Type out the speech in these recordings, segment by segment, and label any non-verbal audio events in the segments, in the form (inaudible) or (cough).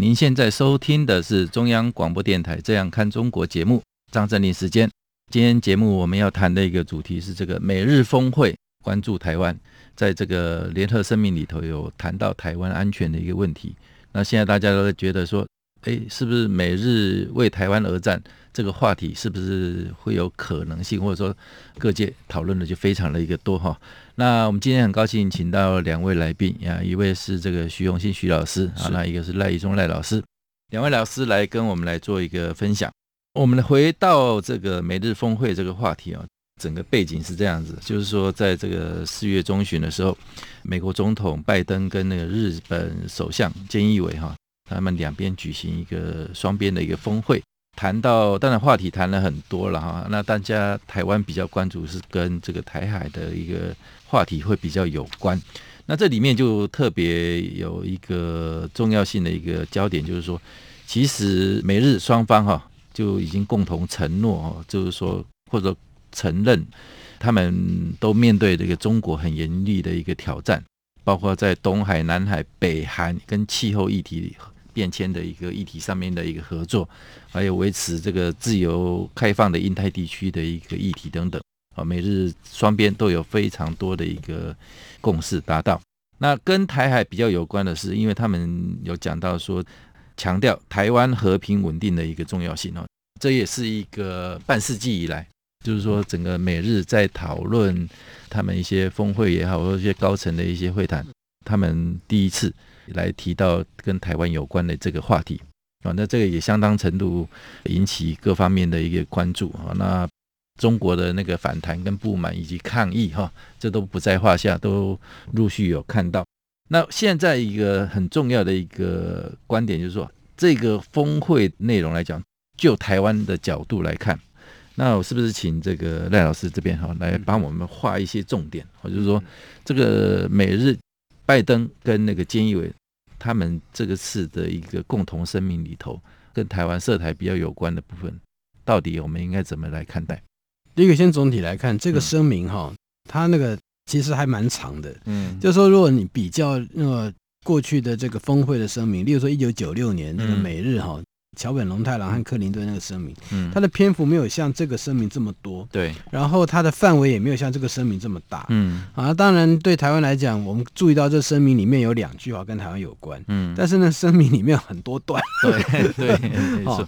您现在收听的是中央广播电台《这样看中国》节目，张振林时间。今天节目我们要谈的一个主题是这个美日峰会，关注台湾。在这个联合声明里头有谈到台湾安全的一个问题。那现在大家都觉得说，哎，是不是美日为台湾而战？这个话题是不是会有可能性，或者说各界讨论的就非常的一个多哈？那我们今天很高兴请到两位来宾啊，一位是这个徐永信徐老师啊，那一个是赖怡忠赖老师，两位老师来跟我们来做一个分享。我们回到这个美日峰会这个话题啊，整个背景是这样子，就是说在这个四月中旬的时候，美国总统拜登跟那个日本首相菅义伟哈，他们两边举行一个双边的一个峰会。谈到，当然话题谈了很多了哈。那大家台湾比较关注是跟这个台海的一个话题会比较有关。那这里面就特别有一个重要性的一个焦点，就是说，其实美日双方哈就已经共同承诺，就是说或者承认，他们都面对这个中国很严厉的一个挑战，包括在东海、南海、北韩跟气候议题里。变迁的一个议题上面的一个合作，还有维持这个自由开放的印太地区的一个议题等等啊，美日双边都有非常多的一个共识达到。那跟台海比较有关的是，因为他们有讲到说，强调台湾和平稳定的一个重要性哦，这也是一个半世纪以来，就是说整个美日在讨论他们一些峰会也好，或者一些高层的一些会谈，他们第一次。来提到跟台湾有关的这个话题啊，那这个也相当程度引起各方面的一个关注啊。那中国的那个反弹跟不满以及抗议哈，这都不在话下，都陆续有看到。那现在一个很重要的一个观点就是说，这个峰会内容来讲，就台湾的角度来看，那我是不是请这个赖老师这边哈来帮我们画一些重点？我就是说，这个美日。拜登跟那个菅义伟，他们这个次的一个共同声明里头，跟台湾涉台比较有关的部分，到底我们应该怎么来看待？第一个，先总体来看，这个声明哈，它那个其实还蛮长的。嗯，就是说，如果你比较那个过去的这个峰会的声明，例如说一九九六年那个美日哈。桥本龙太郎和克林顿那个声明，嗯，他的篇幅没有像这个声明这么多，对，然后他的范围也没有像这个声明这么大，嗯，啊，当然对台湾来讲，我们注意到这声明里面有两句话跟台湾有关，嗯，但是呢，声明里面有很多段，对对，(laughs) 没错，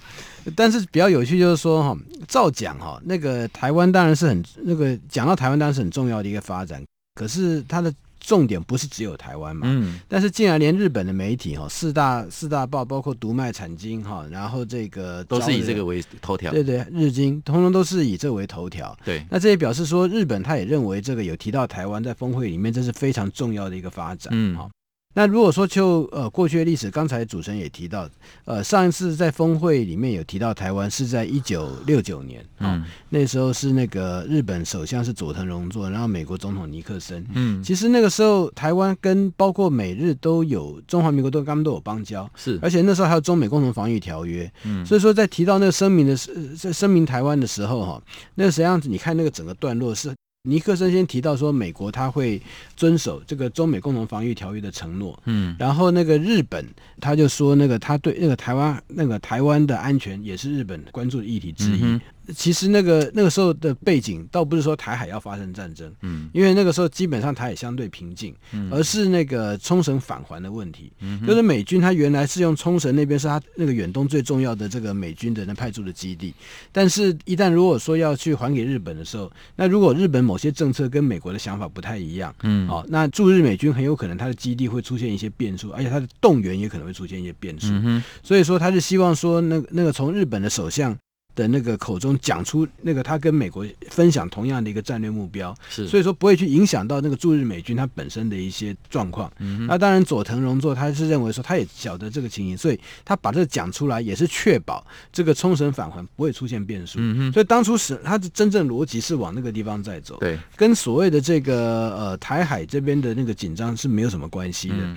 但是比较有趣就是说哈，照讲哈，那个台湾当然是很那个讲到台湾当然是很重要的一个发展，可是它的。重点不是只有台湾嘛，嗯，但是竟然连日本的媒体哈，四大四大报包括读卖产经哈，然后这个都是以这个为头条，对对，日经通通都是以这为头条，对，那这也表示说日本他也认为这个有提到台湾在峰会里面，这是非常重要的一个发展，嗯，好。那如果说就呃过去的历史，刚才主持人也提到，呃上一次在峰会里面有提到台湾是在一九六九年，哦、嗯，那时候是那个日本首相是佐藤荣作，然后美国总统尼克森，嗯，其实那个时候台湾跟包括美日都有中华民国都他们都有邦交，是，而且那时候还有中美共同防御条约，嗯，所以说在提到那个声明的时，在声明台湾的时候哈，那个实际上你看那个整个段落是。尼克森先提到说，美国他会遵守这个中美共同防御条约的承诺。嗯，然后那个日本他就说，那个他对那个台湾那个台湾的安全也是日本关注的议题之一。嗯其实那个那个时候的背景倒不是说台海要发生战争，嗯，因为那个时候基本上台海相对平静，嗯，而是那个冲绳返还的问题，嗯，就是美军他原来是用冲绳那边是他那个远东最重要的这个美军的那派驻的基地，但是一旦如果说要去还给日本的时候，那如果日本某些政策跟美国的想法不太一样，嗯，哦，那驻日美军很有可能他的基地会出现一些变数，而且他的动员也可能会出现一些变数，嗯，所以说他是希望说那那个从日本的首相。的那个口中讲出那个他跟美国分享同样的一个战略目标，是，所以说不会去影响到那个驻日美军他本身的一些状况。嗯，那当然佐藤荣作他是认为说他也晓得这个情形，所以他把这个讲出来也是确保这个冲绳返还不会出现变数。嗯，所以当初是他的真正逻辑是往那个地方在走，对，跟所谓的这个呃台海这边的那个紧张是没有什么关系的。嗯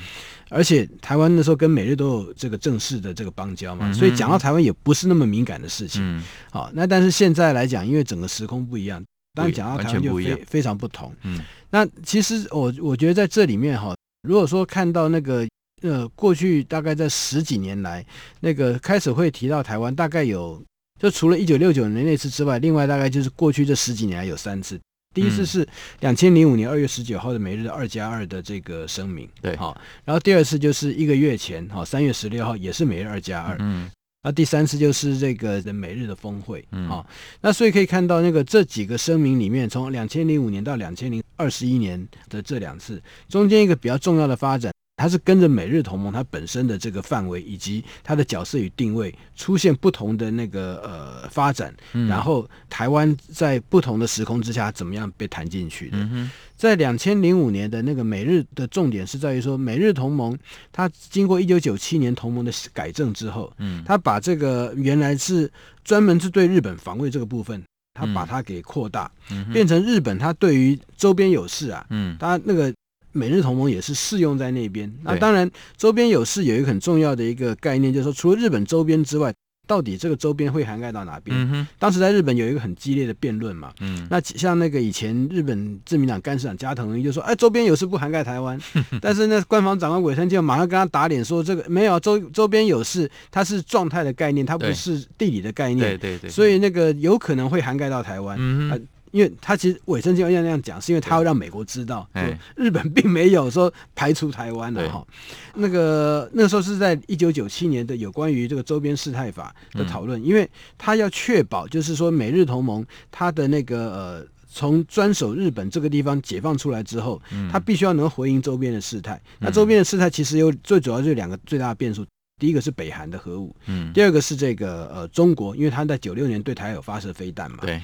而且台湾那时候跟美日都有这个正式的这个邦交嘛，所以讲到台湾也不是那么敏感的事情。嗯，好，那但是现在来讲，因为整个时空不一样，当然讲到台湾就非非常不同。嗯，那其实我我觉得在这里面哈，如果说看到那个呃过去大概在十几年来，那个开始会提到台湾，大概有就除了一九六九年那次之外，另外大概就是过去这十几年来有三次。第一次是两千零五年二月十九号的每日的二加二的这个声明，对，好，然后第二次就是一个月前，哈，三月十六号也是每日二加二，嗯，那第三次就是这个的每日的峰会，嗯，好，那所以可以看到那个这几个声明里面，从两千零五年到两千零二十一年的这两次，中间一个比较重要的发展。它是跟着美日同盟，它本身的这个范围以及它的角色与定位出现不同的那个呃发展，嗯、然后台湾在不同的时空之下怎么样被谈进去的？嗯、在两千零五年的那个美日的重点是在于说，美日同盟它经过一九九七年同盟的改正之后，嗯，它把这个原来是专门是对日本防卫这个部分，它把它给扩大，嗯、变成日本它对于周边有事啊，嗯，它那个。美日同盟也是适用在那边。那当然，周边有事有一个很重要的一个概念，就是说，除了日本周边之外，到底这个周边会涵盖到哪边？嗯、当时在日本有一个很激烈的辩论嘛。嗯。那像那个以前日本自民党干事长加藤一就说：“哎，周边有事不涵盖台湾。(laughs) ”但是那官方长官尾藤健马上跟他打脸说：“这个没有周周边有事，它是状态的概念，它不是地理的概念。对”对对对。所以那个有可能会涵盖到台湾。嗯哼。因为他其实尾声就要那样讲，是因为他要让美国知道，说日本并没有说排除台湾的哈。那个那个时候是在一九九七年的有关于这个周边事态法的讨论，因为他要确保就是说美日同盟他的那个呃从专守日本这个地方解放出来之后，他必须要能回应周边的事态。那周边的事态其实有最主要就是两个最大的变数，第一个是北韩的核武，第二个是这个呃中国，因为他在九六年对台有发射飞弹嘛。对。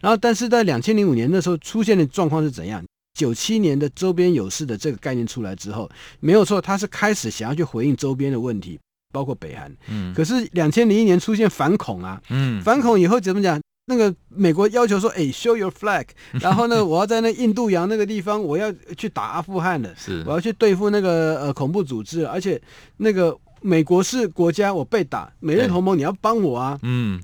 然后，但是在两千零五年那时候出现的状况是怎样？九七年的周边有事的这个概念出来之后，没有错，他是开始想要去回应周边的问题，包括北韩。嗯。可是两千零一年出现反恐啊，嗯，反恐以后怎么讲？那个美国要求说，哎，show your flag，(laughs) 然后呢，我要在那印度洋那个地方，我要去打阿富汗的，是，我要去对付那个呃恐怖组织，而且那个美国是国家，我被打，美日同盟你要帮我啊，嗯。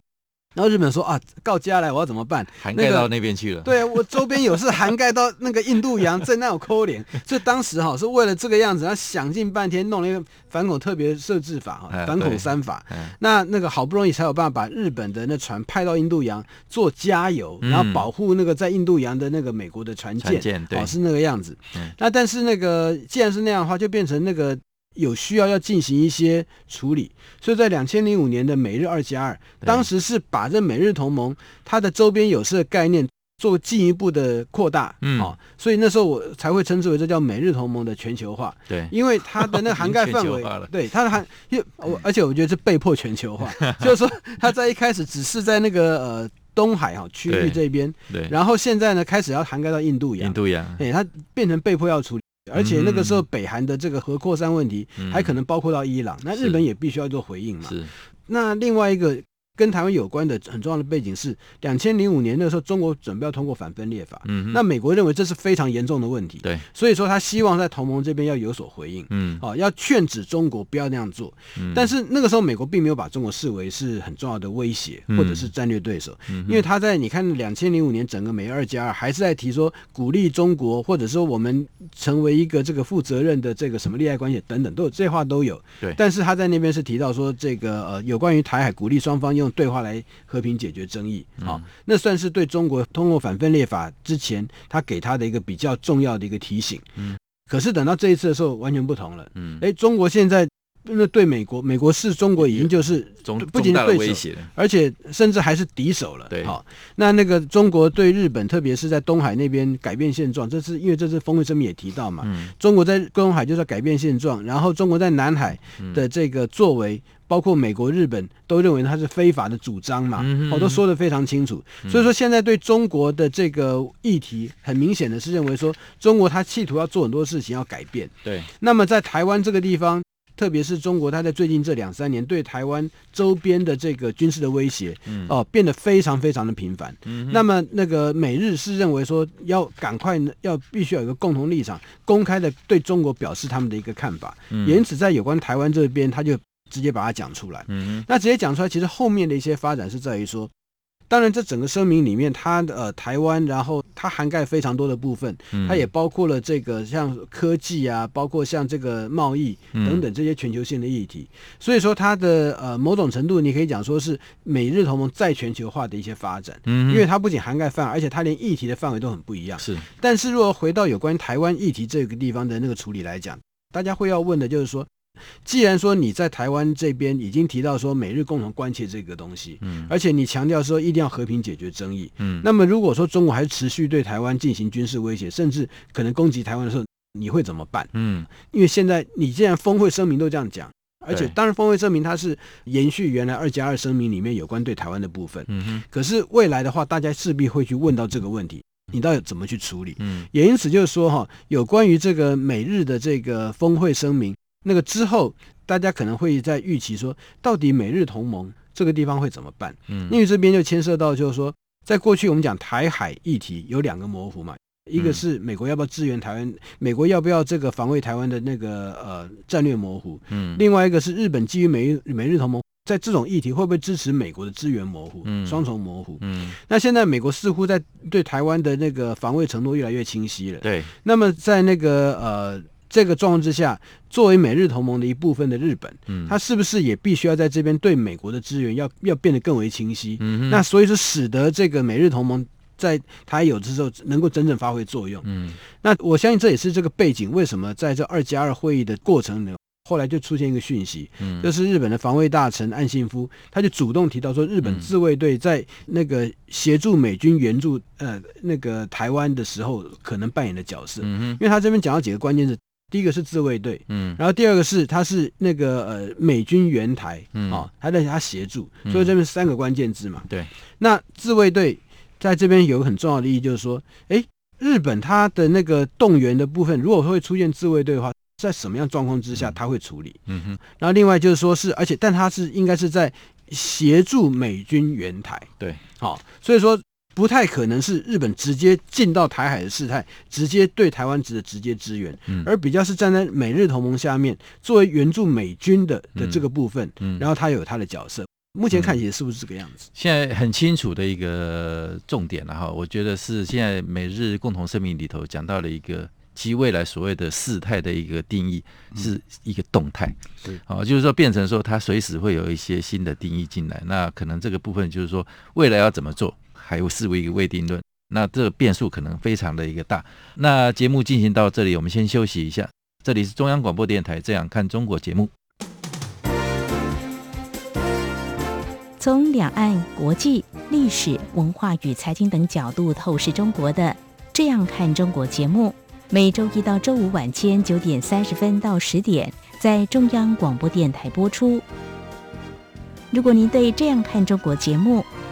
然后日本说啊，告家来，我要怎么办？涵盖到那边去了。那个、对啊，我周边有是 (laughs) 涵盖到那个印度洋，在那有扣脸。所以当时哈是为了这个样子，他想尽半天弄了一个反恐特别设置法哈，反恐三法。哎、那那个好不容易才有办法把日本的那船派到印度洋做加油，嗯、然后保护那个在印度洋的那个美国的船舰，船对，是那个样子。嗯、那但是那个既然是那样的话，就变成那个。有需要要进行一些处理，所以在两千零五年的美日二加二，当时是把这美日同盟它的周边有事的概念做进一步的扩大，嗯，啊，所以那时候我才会称之为这叫美日同盟的全球化，对，因为它的那个涵盖范围，(laughs) 对，它的涵，因为我而且我觉得是被迫全球化，(laughs) 就是说它在一开始只是在那个呃东海哈区域这边，对，然后现在呢开始要涵盖到印度洋，印度洋，对，它变成被迫要处理。而且那个时候，北韩的这个核扩散问题还可能包括到伊朗，那日本也必须要做回应嘛。是。那另外一个。跟台湾有关的很重要的背景是，两千零五年那个时候，中国准备要通过反分裂法。嗯，那美国认为这是非常严重的问题。对，所以说他希望在同盟这边要有所回应。嗯，哦，要劝止中国不要那样做。嗯，但是那个时候美国并没有把中国视为是很重要的威胁或者是战略对手。嗯，因为他在你看两千零五年整个美二加二还是在提说鼓励中国，或者说我们成为一个这个负责任的这个什么利害关系等等都有这话都有。对，但是他在那边是提到说这个呃有关于台海鼓励双方用。用对话来和平解决争议，好、那算是对中国通过反分裂法之前，他给他的一个比较重要的一个提醒。嗯，可是等到这一次的时候，完全不同了。嗯，哎，中国现在那对美国，美国视中国已经就是不仅是对手，而且甚至还是敌手了。对，好，那那个中国对日本，特别是在东海那边改变现状，这是因为这次峰会声明也提到嘛，嗯、中国在东海就是要改变现状，然后中国在南海的这个作为，嗯、包括美国、日本都认为它是非法的主张嘛，嗯、哼我都说的非常清楚。嗯、所以说现在对中国的这个议题，很明显的是认为说中国它企图要做很多事情要改变。对，那么在台湾这个地方。特别是中国，它在最近这两三年对台湾周边的这个军事的威胁，嗯、哦，变得非常非常的频繁。嗯、那么，那个美日是认为说要赶快要必须要有一个共同立场，公开的对中国表示他们的一个看法。嗯、因此，在有关台湾这边，他就直接把它讲出来。嗯、哼那直接讲出来，其实后面的一些发展是在于说。当然，这整个声明里面，它的呃台湾，然后它涵盖非常多的部分，它也包括了这个像科技啊，包括像这个贸易等等这些全球性的议题。所以说，它的呃某种程度，你可以讲说是美日同盟在全球化的一些发展。嗯，因为它不仅涵盖范围，而且它连议题的范围都很不一样。是，但是如果回到有关台湾议题这个地方的那个处理来讲，大家会要问的就是说。既然说你在台湾这边已经提到说美日共同关切这个东西，嗯，而且你强调说一定要和平解决争议，嗯，那么如果说中国还是持续对台湾进行军事威胁，甚至可能攻击台湾的时候，你会怎么办？嗯，因为现在你既然峰会声明都这样讲，而且当然峰会声明它是延续原来二加二声明里面有关对台湾的部分，嗯哼，可是未来的话，大家势必会去问到这个问题，你到底怎么去处理？嗯，也因此就是说哈，有关于这个美日的这个峰会声明。那个之后，大家可能会在预期说，到底美日同盟这个地方会怎么办？嗯，因为这边就牵涉到，就是说，在过去我们讲台海议题有两个模糊嘛，一个是美国要不要支援台湾，美国要不要这个防卫台湾的那个呃战略模糊，嗯，另外一个是日本基于美日美日同盟在这种议题会不会支持美国的支援模糊，嗯，双重模糊，嗯，那现在美国似乎在对台湾的那个防卫承诺越来越清晰了，对，那么在那个呃。这个状况之下，作为美日同盟的一部分的日本，嗯，它是不是也必须要在这边对美国的支援要要变得更为清晰？嗯，那所以说使得这个美日同盟在它有的时候能够真正发挥作用。嗯，那我相信这也是这个背景，为什么在这二加二会议的过程里？后来就出现一个讯息，嗯，就是日本的防卫大臣岸信夫，他就主动提到说，日本自卫队在那个协助美军援助呃那个台湾的时候可能扮演的角色。嗯哼，因为他这边讲到几个关键字。第一个是自卫队，嗯，然后第二个是他是那个呃美军援台，嗯，啊、哦，还在他协助，所以这边三个关键字嘛，嗯、对。那自卫队在这边有个很重要的意义，就是说，哎，日本他的那个动员的部分，如果会出现自卫队的话，在什么样状况之下他会处理？嗯哼。然后另外就是说是，而且但他是应该是在协助美军援台，对，好、哦，所以说。不太可能是日本直接进到台海的事态，直接对台湾值的直接支援，嗯、而比较是站在美日同盟下面，作为援助美军的的这个部分，嗯嗯、然后他有他的角色。目前看起来是不是这个样子？现在很清楚的一个重点了哈，我觉得是现在美日共同声明里头讲到了一个其未来所谓的事态的一个定义是一个动态，对、嗯，好，就是说变成说它随时会有一些新的定义进来，那可能这个部分就是说未来要怎么做？还有视为一个未定论，那这个变数可能非常的一个大。那节目进行到这里，我们先休息一下。这里是中央广播电台《这样看中国》节目，从两岸、国际、历史文化与财经等角度透视中国的《这样看中国》节目，每周一到周五晚间九点三十分到十点在中央广播电台播出。如果您对《这样看中国》节目，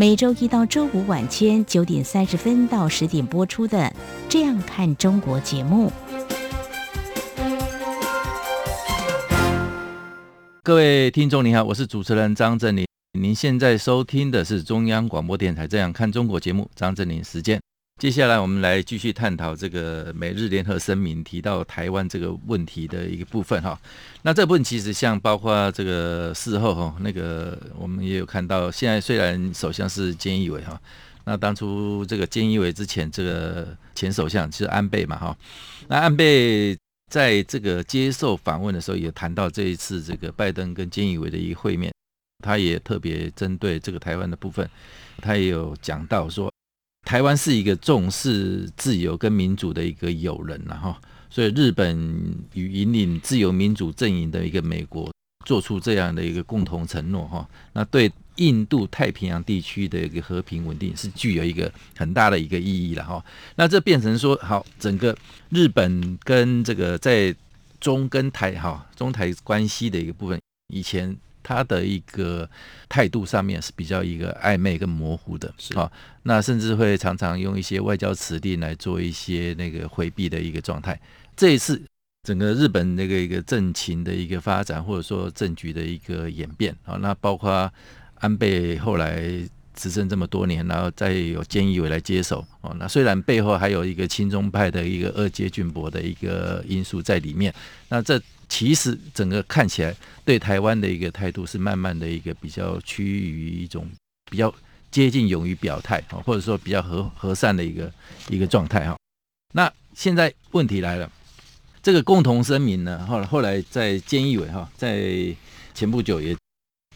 每周一到周五晚间九点三十分到十点播出的《这样看中国》节目。各位听众，你好，我是主持人张振林。您现在收听的是中央广播电台《这样看中国》节目，张振林时间。接下来我们来继续探讨这个美日联合声明提到台湾这个问题的一个部分哈。那这部分其实像包括这个事后哈，那个我们也有看到，现在虽然首相是菅义伟哈，那当初这个菅义伟之前这个前首相是安倍嘛哈，那安倍在这个接受访问的时候也谈到这一次这个拜登跟菅义伟的一个会面，他也特别针对这个台湾的部分，他也有讲到说，台湾是一个重视自由跟民主的一个友人然后。所以，日本与引领自由民主阵营的一个美国做出这样的一个共同承诺，哈，那对印度太平洋地区的一个和平稳定是具有一个很大的一个意义了，哈。那这变成说，好，整个日本跟这个在中跟台，哈，中台关系的一个部分，以前。他的一个态度上面是比较一个暧昧跟模糊的，是啊，那甚至会常常用一些外交辞令来做一些那个回避的一个状态。这一次整个日本那个一个政情的一个发展，或者说政局的一个演变啊，那包括安倍后来。执政这么多年，然后再有菅义伟来接手哦。那虽然背后还有一个亲中派的一个二阶俊博的一个因素在里面，那这其实整个看起来对台湾的一个态度是慢慢的一个比较趋于一种比较接近勇于表态啊，或者说比较和和善的一个一个状态哈。那现在问题来了，这个共同声明呢，后来后来在菅义伟哈在前不久也。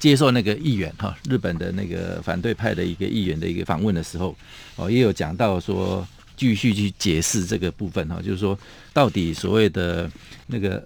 接受那个议员哈，日本的那个反对派的一个议员的一个访问的时候，哦，也有讲到说，继续去解释这个部分哈，就是说，到底所谓的那个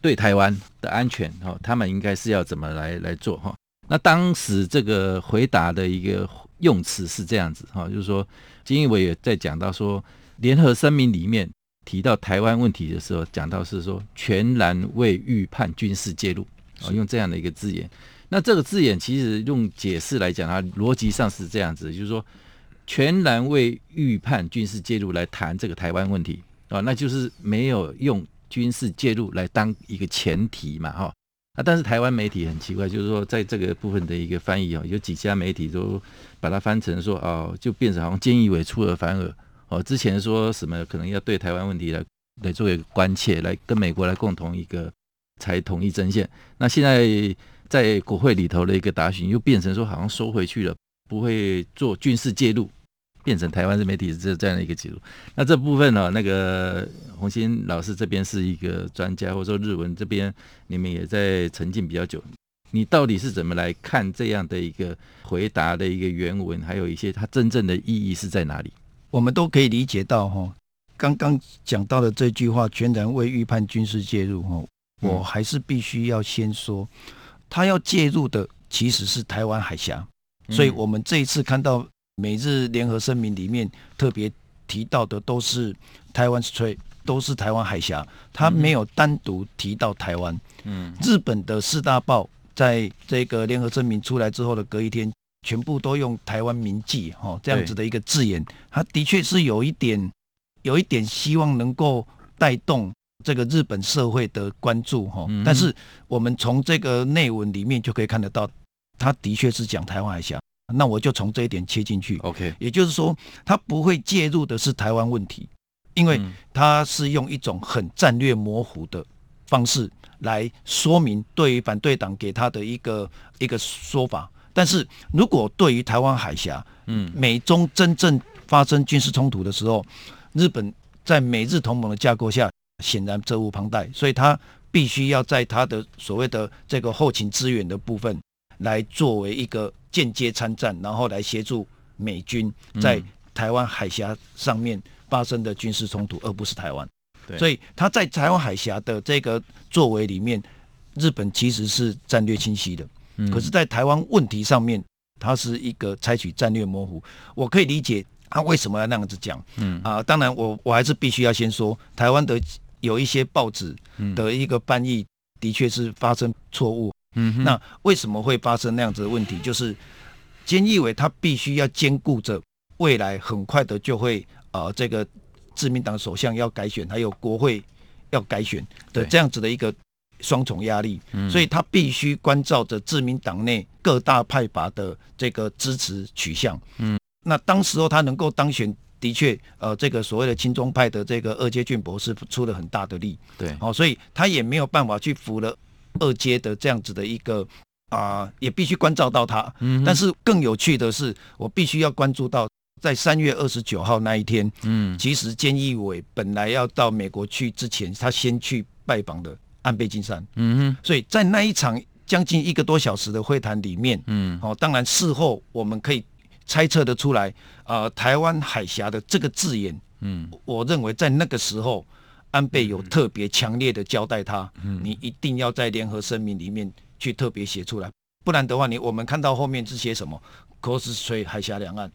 对台湾的安全哈，他们应该是要怎么来来做哈？那当时这个回答的一个用词是这样子哈，就是说，金义伟也在讲到说，联合声明里面提到台湾问题的时候，讲到是说全然未预判军事介入啊，用这样的一个字眼。那这个字眼其实用解释来讲，它逻辑上是这样子，就是说，全然未预判军事介入来谈这个台湾问题啊，那就是没有用军事介入来当一个前提嘛，哈。啊，但是台湾媒体很奇怪，就是说在这个部分的一个翻译啊，有几家媒体都把它翻成说哦，就变成好像菅义伟出尔反尔。哦，之前说什么可能要对台湾问题来来作为关切，来跟美国来共同一个才统一阵线，那现在。在国会里头的一个答询，又变成说好像收回去了，不会做军事介入，变成台湾的媒体是这这样的一个记录。那这部分呢、哦，那个洪新老师这边是一个专家，或者说日文这边你们也在沉浸比较久，你到底是怎么来看这样的一个回答的一个原文，还有一些它真正的意义是在哪里？我们都可以理解到哈，刚刚讲到的这句话全然未预判军事介入哈，我还是必须要先说。他要介入的其实是台湾海峡，所以我们这一次看到美日联合声明里面特别提到的都是台湾 Strait，都是台湾海峡，他没有单独提到台湾。嗯，日本的四大报在这个联合声明出来之后的隔一天，全部都用台湾铭记哈这样子的一个字眼，他的确是有一点，有一点希望能够带动。这个日本社会的关注哈，但是我们从这个内文里面就可以看得到，他的确是讲台湾海峡。那我就从这一点切进去，OK，也就是说，他不会介入的是台湾问题，因为他是用一种很战略模糊的方式来说明对于反对党给他的一个一个说法。但是如果对于台湾海峡，嗯，美中真正发生军事冲突的时候，日本在美日同盟的架构下。显然责无旁贷，所以他必须要在他的所谓的这个后勤资源的部分，来作为一个间接参战，然后来协助美军在台湾海峡上面发生的军事冲突，而不是台湾。所以他在台湾海峡的这个作为里面，日本其实是战略清晰的，可是，在台湾问题上面，他是一个采取战略模糊。我可以理解他为什么要那样子讲。嗯啊，当然我我还是必须要先说台湾的。有一些报纸的一个翻译的确是发生错误。嗯，那为什么会发生那样子的问题？就是菅义伟他必须要兼顾着未来很快的就会呃这个自民党首相要改选，还有国会要改选的这样子的一个双重压力，所以他必须关照着自民党内各大派阀的这个支持取向。嗯，那当时候他能够当选的确，呃，这个所谓的亲中派的这个二阶俊博士出了很大的力，对，哦，所以他也没有办法去服了二阶的这样子的一个啊、呃，也必须关照到他。嗯，但是更有趣的是，我必须要关注到，在三月二十九号那一天，嗯，其实菅义伟本来要到美国去之前，他先去拜访的安倍晋三，嗯哼，所以在那一场将近一个多小时的会谈里面，嗯，哦，当然事后我们可以。猜测得出来，呃，台湾海峡的这个字眼，嗯，我认为在那个时候，安倍有特别强烈的交代他，嗯，你一定要在联合声明里面去特别写出来，不然的话，你我们看到后面是写什么，cross 海峡两岸，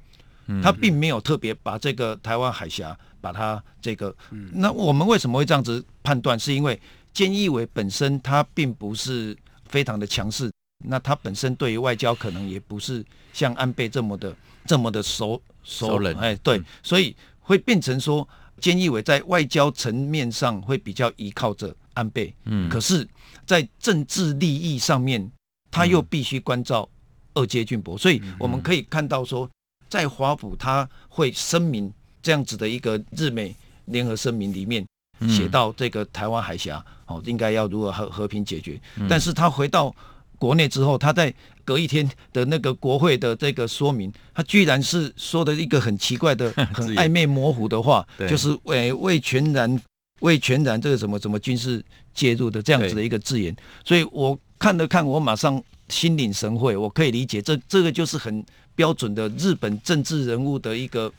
他并没有特别把这个台湾海峡把它这个，那我们为什么会这样子判断？是因为菅义伟本身他并不是非常的强势。那他本身对于外交可能也不是像安倍这么的这么的熟熟人，哎，对，嗯、所以会变成说，菅义伟在外交层面上会比较依靠着安倍，嗯，可是，在政治利益上面，他又必须关照二阶俊博，所以我们可以看到说，在华府他会声明这样子的一个日美联合声明里面写到这个台湾海峡哦，应该要如何和和平解决，但是他回到。国内之后，他在隔一天的那个国会的这个说明，他居然是说的一个很奇怪的、(laughs) 很暧昧模糊的话，就是为为全然为全然这个什么什么军事介入的这样子的一个字眼。所以我看了看，我马上心领神会，我可以理解，这这个就是很标准的日本政治人物的一个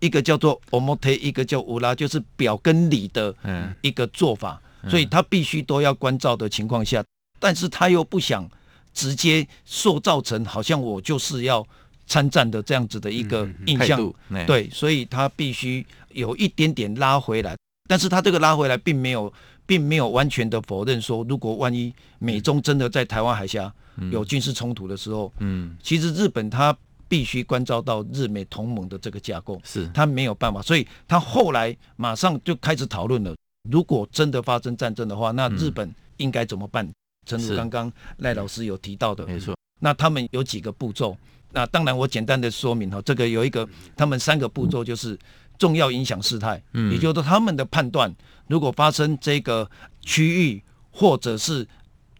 一个叫做 omote，一个叫乌拉，就是表跟里的一个做法。所以他必须都要关照的情况下，但是他又不想。直接塑造成好像我就是要参战的这样子的一个印象，对，所以他必须有一点点拉回来，但是他这个拉回来并没有，并没有完全的否认说，如果万一美中真的在台湾海峡有军事冲突的时候，嗯，其实日本他必须关照到日美同盟的这个架构，是。他没有办法，所以他后来马上就开始讨论了，如果真的发生战争的话，那日本应该怎么办？正如刚刚赖老师有提到的，没错。那他们有几个步骤？那当然我简单的说明哈，这个有一个，他们三个步骤就是重要影响事态，嗯，也就是说他们的判断，如果发生这个区域或者是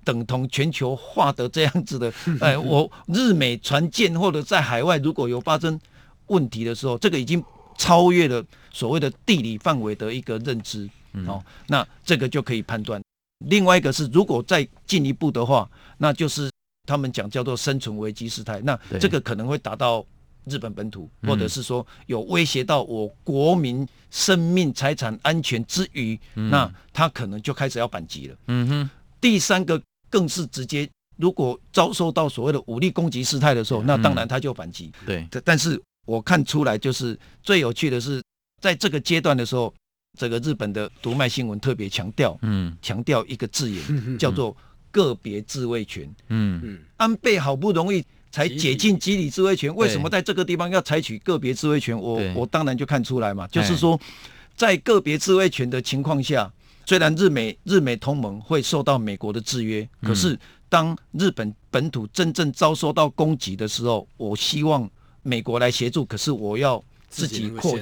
等同全球化的这样子的，(laughs) 哎，我日美船舰或者在海外如果有发生问题的时候，这个已经超越了所谓的地理范围的一个认知，哦，那这个就可以判断。另外一个是，如果再进一步的话，那就是他们讲叫做生存危机事态。那这个可能会达到日本本土，或者是说有威胁到我国民生命财产安全之余，那他可能就开始要反击了。嗯哼。第三个更是直接，如果遭受到所谓的武力攻击事态的时候，那当然他就反击。对。但是我看出来，就是最有趣的是，在这个阶段的时候。这个日本的读卖新闻特别强调，嗯，强调一个字眼叫做个别自卫权。嗯。嗯，安倍好不容易才解禁集体自卫权，为什么在这个地方要采取个别自卫权？我我当然就看出来嘛，就是说，在个别自卫权的情况下，虽然日美日美同盟会受到美国的制约，可是当日本本土真正遭受到攻击的时候，我希望美国来协助，可是我要自己扩。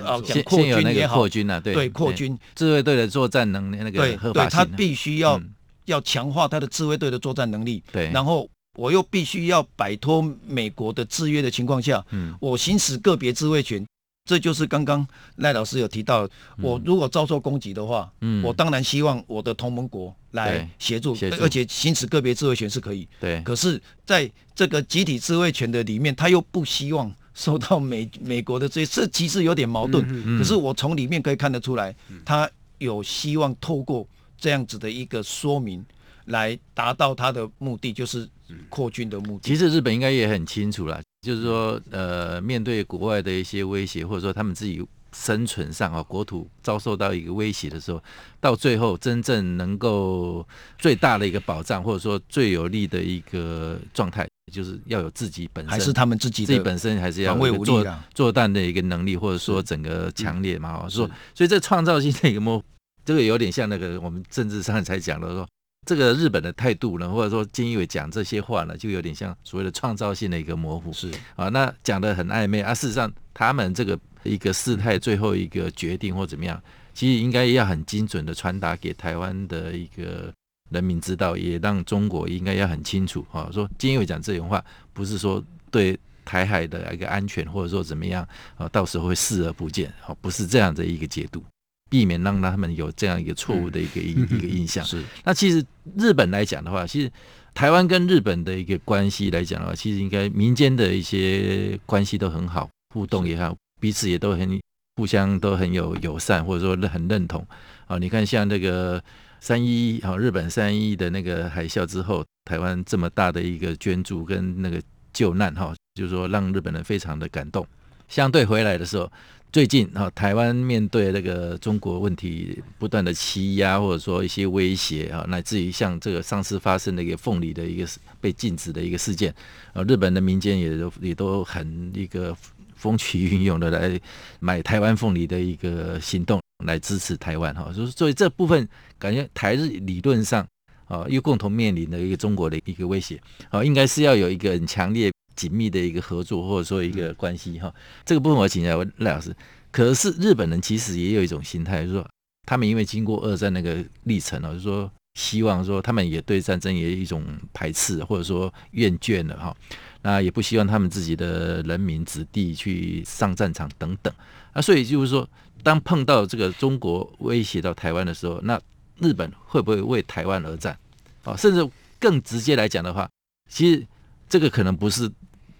哦，先先有那个扩军啊，对对，扩军。自卫队的作战能力那个合法性，对，他必须要要强化他的自卫队的作战能力，对，然后我又必须要摆脱美国的制约的情况下，嗯，我行使个别自卫权，这就是刚刚赖老师有提到，我如果遭受攻击的话，嗯，我当然希望我的同盟国来协助，而且行使个别自卫权是可以，对，可是在这个集体自卫权的里面，他又不希望。受到美美国的这这其实有点矛盾，嗯、可是我从里面可以看得出来，嗯、他有希望透过这样子的一个说明来达到他的目的，就是扩军的目的。其实日本应该也很清楚了，就是说，呃，面对国外的一些威胁，或者说他们自己生存上啊，国土遭受到一个威胁的时候，到最后真正能够最大的一个保障，或者说最有利的一个状态。就是要有自己本身，还是他们自己自己本身，还是要有作作战的一个能力，或者说整个强烈嘛。说，所以这创造性的一个模，这个有点像那个我们政治上才讲的说，这个日本的态度呢，或者说金义伟讲这些话呢，就有点像所谓的创造性的一个模糊。是啊，那讲的很暧昧啊。事实上，他们这个一个事态最后一个决定或怎么样，其实应该要很精准的传达给台湾的一个人民知道，也让中国应该要很清楚啊。说菅义伟讲这种话，不是说对台海的一个安全或者说怎么样啊，到时候会视而不见，好，不是这样的一个解读。避免让他们有这样一个错误的一个一一个印象。(laughs) 是，那其实日本来讲的话，其实台湾跟日本的一个关系来讲的话，其实应该民间的一些关系都很好，互动也好，彼此也都很互相都很有友善，或者说很认同。啊，你看像那个三一一啊，日本三一的那个海啸之后，台湾这么大的一个捐助跟那个救难哈，就是说让日本人非常的感动。相对回来的时候。最近啊，台湾面对那个中国问题不断的欺压，或者说一些威胁啊，乃至于像这个上次发生的一个凤梨的一个被禁止的一个事件，啊，日本的民间也都也都很一个风起云涌的来买台湾凤梨的一个行动来支持台湾哈，就是所以这部分感觉台日理论上啊又共同面临的一个中国的一个威胁啊，应该是要有一个很强烈。紧密的一个合作，或者说一个关系哈，这个部分我请教赖老师。可是日本人其实也有一种心态，就是说他们因为经过二战那个历程啊，就是说希望说他们也对战争也有一种排斥，或者说厌倦了哈，那也不希望他们自己的人民子弟去上战场等等啊，所以就是说，当碰到这个中国威胁到台湾的时候，那日本会不会为台湾而战？啊，甚至更直接来讲的话，其实。这个可能不是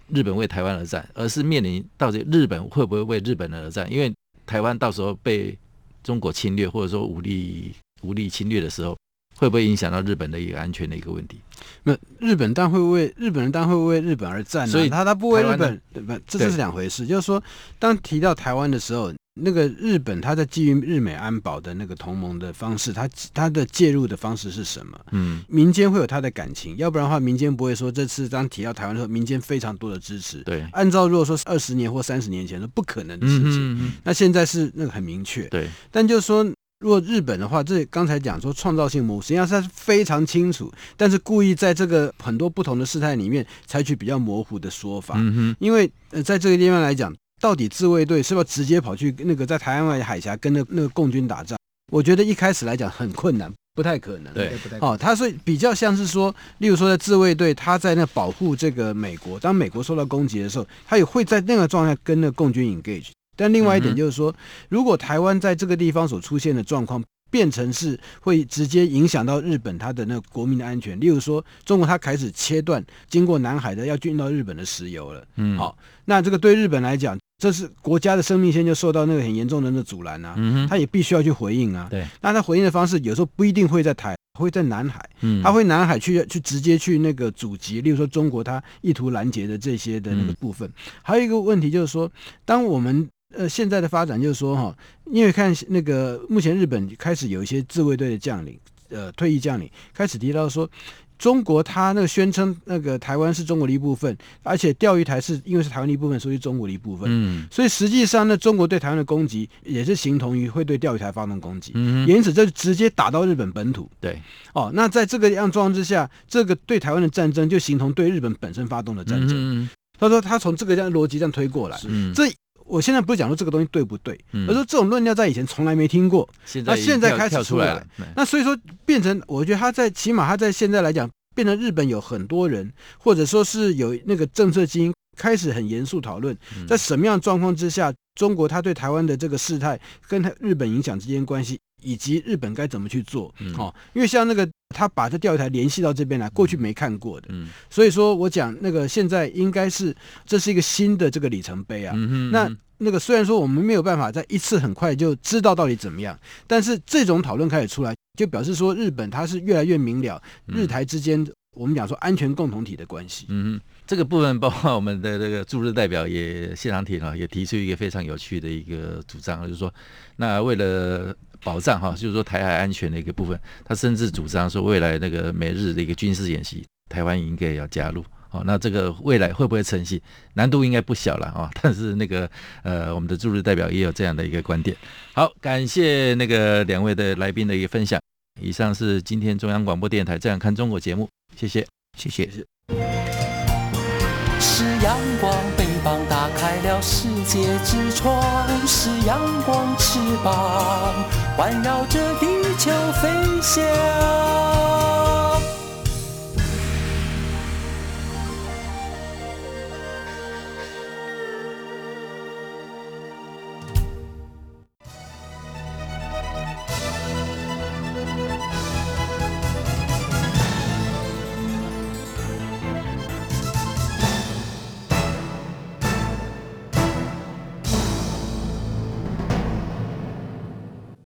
日本为台湾而战，而是面临到底日本会不会为日本人而战？因为台湾到时候被中国侵略，或者说武力武力侵略的时候，会不会影响到日本的一个安全的一个问题？那日本当会为日本人当会为日本而战，啊，所以他他不为日本，不，这这是两回事。就是说，当提到台湾的时候。那个日本，他在基于日美安保的那个同盟的方式，他他的介入的方式是什么？嗯，民间会有他的感情，要不然的话，民间不会说这次当提到台湾的时候，民间非常多的支持。对，按照如果说是二十年或三十年前是不可能的事情，嗯嗯，那现在是那个很明确。对，但就是说，如果日本的话，这刚才讲说创造性模糊，实际上是非常清楚，但是故意在这个很多不同的事态里面采取比较模糊的说法。嗯哼，因为呃，在这个地方来讲。到底自卫队是不是直接跑去那个在台湾海峡跟那那个共军打仗？我觉得一开始来讲很困难，不太可能。对，不太可能。哦，他是比较像是说，例如说在自卫队，他在那保护这个美国，当美国受到攻击的时候，他也会在那个状态跟那个共军 engage。但另外一点就是说，如果台湾在这个地方所出现的状况，变成是会直接影响到日本它的那个国民的安全，例如说中国它开始切断经过南海的要运到日本的石油了。嗯，好，那这个对日本来讲。这是国家的生命线就受到那个很严重的那阻拦啊，嗯，他也必须要去回应啊。对，那他回应的方式有时候不一定会在台，会在南海，嗯，他会南海去去直接去那个阻击，例如说中国他意图拦截的这些的那个部分。嗯、还有一个问题就是说，当我们呃现在的发展就是说哈，因为看那个目前日本开始有一些自卫队的将领，呃，退役将领开始提到说。中国他那个宣称那个台湾是中国的一部分，而且钓鱼台是因为是台湾的一部分，所以是中国的一部分。嗯，所以实际上呢，中国对台湾的攻击也是形同于会对钓鱼台发动攻击。嗯，因此这直接打到日本本土。对，哦，那在这个样状况之下，这个对台湾的战争就形同对日本本身发动的战争。嗯，他说他从这个这样逻辑这样推过来，嗯，这我现在不是讲说这个东西对不对，嗯，而说这种论调在以前从来没听过，那现在开始出来了。那所以说变成，我觉得他在起码他在现在来讲。变成日本有很多人，或者说是有那个政策精英开始很严肃讨论，在什么样状况之下，中国他对台湾的这个事态跟他日本影响之间关系，以及日本该怎么去做？哦，因为像那个他把这钓鱼台联系到这边来，过去没看过的，所以说我讲那个现在应该是这是一个新的这个里程碑啊。那那个虽然说我们没有办法在一次很快就知道到底怎么样，但是这种讨论开始出来。就表示说，日本它是越来越明了，日台之间我们讲说安全共同体的关系。嗯，这个部分包括我们的这个驻日代表也谢长廷啊，也提出一个非常有趣的一个主张，就是说，那为了保障哈，就是说台海安全的一个部分，他甚至主张说，未来那个美日的一个军事演习，台湾应该要加入。哦，那这个未来会不会成型？难度应该不小了啊！但是那个呃，我们的驻日代表也有这样的一个观点。好，感谢那个两位的来宾的一个分享。以上是今天中央广播电台《这样看中国》节目，谢谢，谢谢。是阳光，翅膀打开了世界之窗；是阳光，翅膀环绕着地球飞翔。